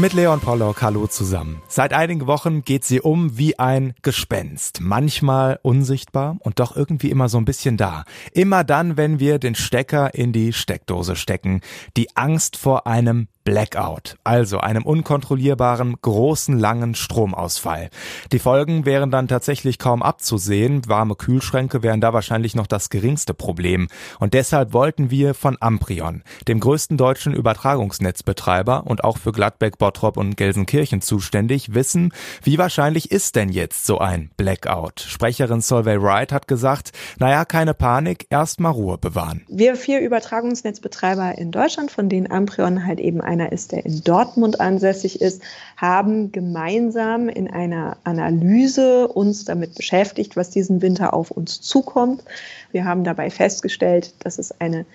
Mit Leon Pollock, hallo zusammen. Seit einigen Wochen geht sie um wie ein Gespenst. Manchmal unsichtbar und doch irgendwie immer so ein bisschen da. Immer dann, wenn wir den Stecker in die Steckdose stecken. Die Angst vor einem Blackout, also einem unkontrollierbaren, großen, langen Stromausfall. Die Folgen wären dann tatsächlich kaum abzusehen, warme Kühlschränke wären da wahrscheinlich noch das geringste Problem. Und deshalb wollten wir von Amprion, dem größten deutschen Übertragungsnetzbetreiber und auch für Gladbeck, Bottrop und Gelsenkirchen zuständig, wissen, wie wahrscheinlich ist denn jetzt so ein Blackout? Sprecherin Solveig Wright hat gesagt, naja, keine Panik, erstmal Ruhe bewahren. Wir vier Übertragungsnetzbetreiber in Deutschland, von denen Amprion halt eben einer ist, der in Dortmund ansässig ist, haben gemeinsam in einer Analyse uns damit beschäftigt, was diesen Winter auf uns zukommt. Wir haben dabei festgestellt, dass es eine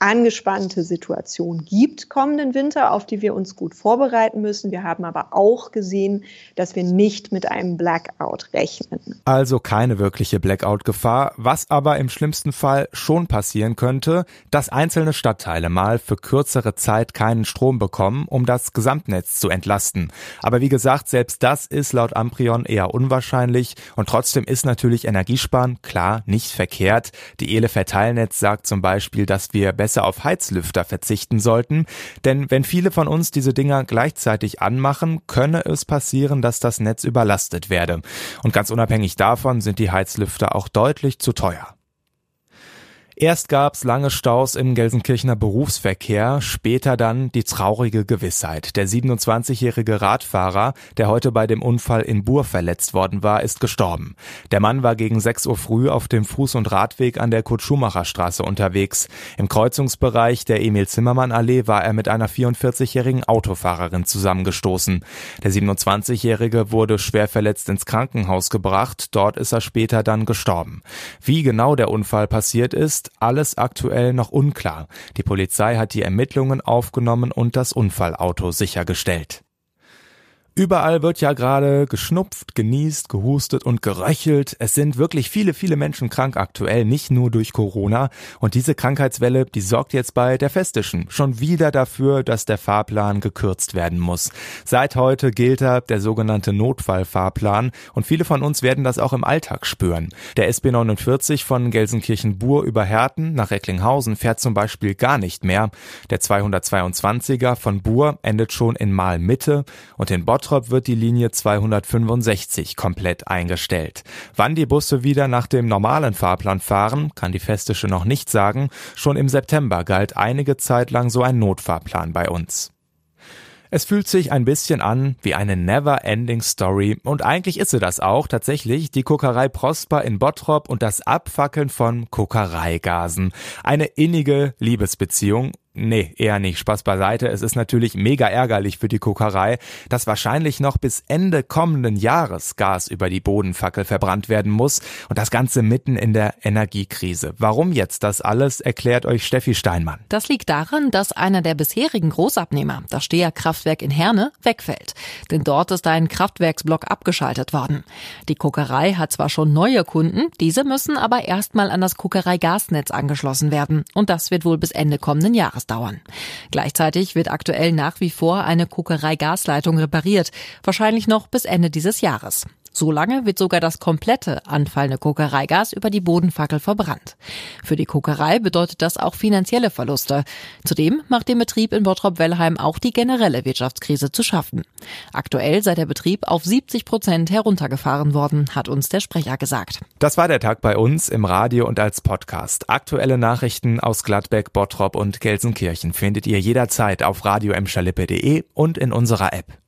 angespannte Situation gibt kommenden Winter, auf die wir uns gut vorbereiten müssen. Wir haben aber auch gesehen, dass wir nicht mit einem Blackout rechnen. Also keine wirkliche Blackout-Gefahr, was aber im schlimmsten Fall schon passieren könnte, dass einzelne Stadtteile mal für kürzere Zeit keinen Strom bekommen, um das Gesamtnetz zu entlasten. Aber wie gesagt, selbst das ist laut Amprion eher unwahrscheinlich und trotzdem ist natürlich Energiesparen klar nicht verkehrt. Die Ele Verteilnetz sagt zum Beispiel, dass wir besser besser auf Heizlüfter verzichten sollten, denn wenn viele von uns diese Dinger gleichzeitig anmachen, könne es passieren, dass das Netz überlastet werde. Und ganz unabhängig davon sind die Heizlüfter auch deutlich zu teuer. Erst gab's lange Staus im Gelsenkirchener Berufsverkehr, später dann die traurige Gewissheit. Der 27-jährige Radfahrer, der heute bei dem Unfall in Bur verletzt worden war, ist gestorben. Der Mann war gegen 6 Uhr früh auf dem Fuß- und Radweg an der Kurt-Schumacher-Straße unterwegs. Im Kreuzungsbereich der Emil-Zimmermann-Allee war er mit einer 44-jährigen Autofahrerin zusammengestoßen. Der 27-jährige wurde schwer verletzt ins Krankenhaus gebracht. Dort ist er später dann gestorben. Wie genau der Unfall passiert ist, alles aktuell noch unklar. Die Polizei hat die Ermittlungen aufgenommen und das Unfallauto sichergestellt. Überall wird ja gerade geschnupft, genießt, gehustet und geröchelt. Es sind wirklich viele, viele Menschen krank aktuell, nicht nur durch Corona. Und diese Krankheitswelle, die sorgt jetzt bei der Festischen schon wieder dafür, dass der Fahrplan gekürzt werden muss. Seit heute gilt da der sogenannte Notfallfahrplan und viele von uns werden das auch im Alltag spüren. Der SB 49 von Gelsenkirchen-Bur über Herten nach Recklinghausen fährt zum Beispiel gar nicht mehr. Der 222er von Bur endet schon in Malmitte und in Bott Bottrop wird die Linie 265 komplett eingestellt. Wann die Busse wieder nach dem normalen Fahrplan fahren, kann die Festische noch nicht sagen. Schon im September galt einige Zeit lang so ein Notfahrplan bei uns. Es fühlt sich ein bisschen an wie eine never-ending Story und eigentlich ist sie das auch tatsächlich, die Kokerei Prosper in Bottrop und das Abfackeln von Kokereigasen. Eine innige Liebesbeziehung Nee, eher nicht. Spaß beiseite. Es ist natürlich mega ärgerlich für die Kokerei, dass wahrscheinlich noch bis Ende kommenden Jahres Gas über die Bodenfackel verbrannt werden muss und das Ganze mitten in der Energiekrise. Warum jetzt das alles, erklärt euch Steffi Steinmann. Das liegt daran, dass einer der bisherigen Großabnehmer, das Steher-Kraftwerk in Herne, wegfällt. Denn dort ist ein Kraftwerksblock abgeschaltet worden. Die Kokerei hat zwar schon neue Kunden, diese müssen aber erstmal an das Kokerei-Gasnetz angeschlossen werden. Und das wird wohl bis Ende kommenden Jahres Jahres dauern. Gleichzeitig wird aktuell nach wie vor eine Kokerei-Gasleitung repariert, wahrscheinlich noch bis Ende dieses Jahres. So lange wird sogar das komplette anfallende Kokereigas über die Bodenfackel verbrannt. Für die Kokerei bedeutet das auch finanzielle Verluste. Zudem macht dem Betrieb in Bottrop-Wellheim auch die generelle Wirtschaftskrise zu schaffen. Aktuell sei der Betrieb auf 70 Prozent heruntergefahren worden, hat uns der Sprecher gesagt. Das war der Tag bei uns im Radio und als Podcast. Aktuelle Nachrichten aus Gladbeck, Bottrop und Gelsenkirchen findet ihr jederzeit auf radio und in unserer App.